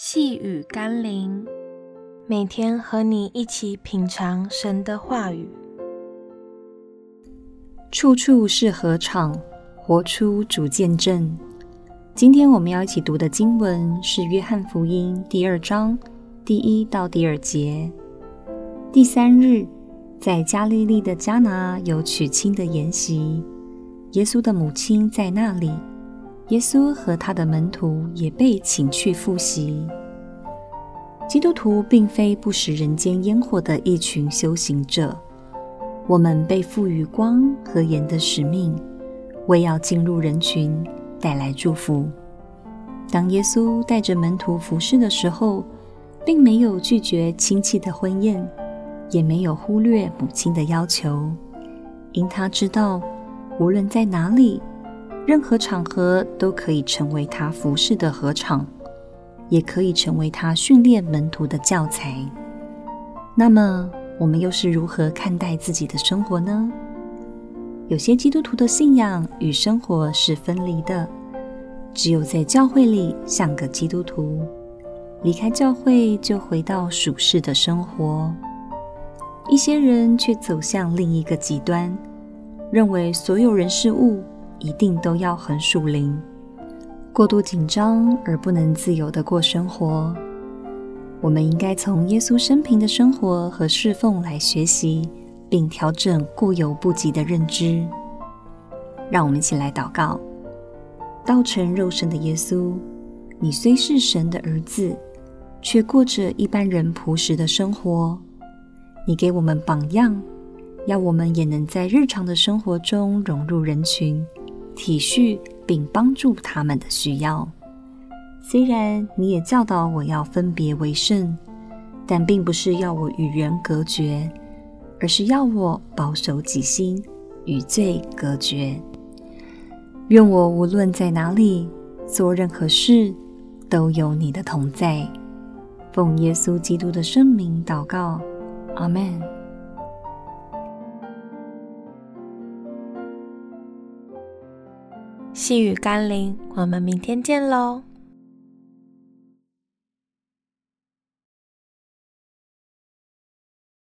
细雨甘霖，每天和你一起品尝神的话语。处处是禾场，活出主见证。今天我们要一起读的经文是《约翰福音》第二章第一到第二节。第三日，在加利利的迦拿有娶亲的筵席，耶稣的母亲在那里。耶稣和他的门徒也被请去赴席。基督徒并非不食人间烟火的一群修行者，我们被赋予光和盐的使命，为要进入人群，带来祝福。当耶稣带着门徒服侍的时候，并没有拒绝亲戚的婚宴，也没有忽略母亲的要求，因他知道，无论在哪里。任何场合都可以成为他服侍的合场，也可以成为他训练门徒的教材。那么，我们又是如何看待自己的生活呢？有些基督徒的信仰与生活是分离的，只有在教会里像个基督徒，离开教会就回到属世的生活。一些人却走向另一个极端，认为所有人事物，一定都要很属灵，过度紧张而不能自由的过生活。我们应该从耶稣生平的生活和侍奉来学习，并调整过犹不及的认知。让我们一起来祷告：道成肉身的耶稣，你虽是神的儿子，却过着一般人朴实的生活。你给我们榜样，要我们也能在日常的生活中融入人群。体恤并帮助他们的需要。虽然你也教导我要分别为圣，但并不是要我与人隔绝，而是要我保守己心，与罪隔绝。愿我无论在哪里做任何事，都有你的同在。奉耶稣基督的圣名祷告，阿门。细雨甘霖，我们明天见喽。